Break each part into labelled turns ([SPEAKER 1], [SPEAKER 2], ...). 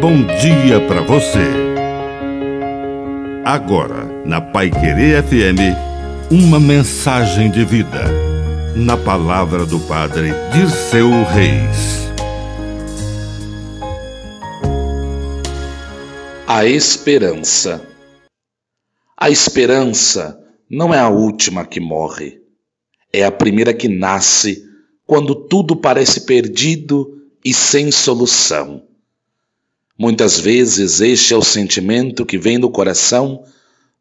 [SPEAKER 1] bom dia para você. Agora, na Pai Querer FM, uma mensagem de vida. Na palavra do Padre Dirceu Reis.
[SPEAKER 2] A esperança. A esperança não é a última que morre, é a primeira que nasce quando tudo parece perdido e sem solução. Muitas vezes este é o sentimento que vem do coração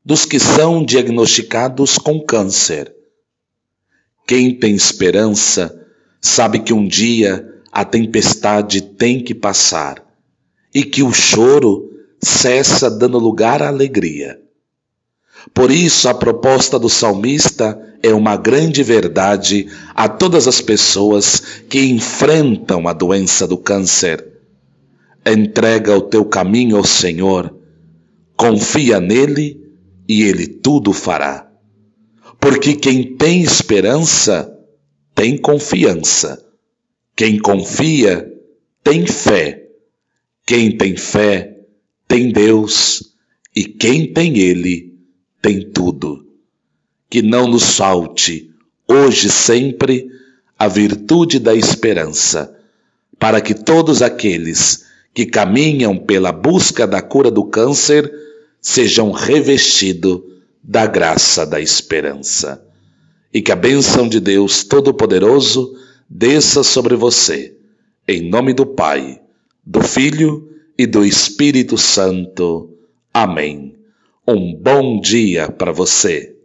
[SPEAKER 2] dos que são diagnosticados com câncer. Quem tem esperança sabe que um dia a tempestade tem que passar e que o choro cessa dando lugar à alegria. Por isso, a proposta do salmista é uma grande verdade a todas as pessoas que enfrentam a doença do câncer. Entrega o teu caminho ao Senhor, confia nele e ele tudo fará. Porque quem tem esperança tem confiança. Quem confia tem fé. Quem tem fé tem Deus. E quem tem Ele tem tudo. Que não nos falte, hoje sempre, a virtude da esperança, para que todos aqueles que caminham pela busca da cura do câncer sejam revestidos da graça da esperança. E que a bênção de Deus Todo-Poderoso desça sobre você, em nome do Pai, do Filho e do Espírito Santo. Amém. Um bom dia para você.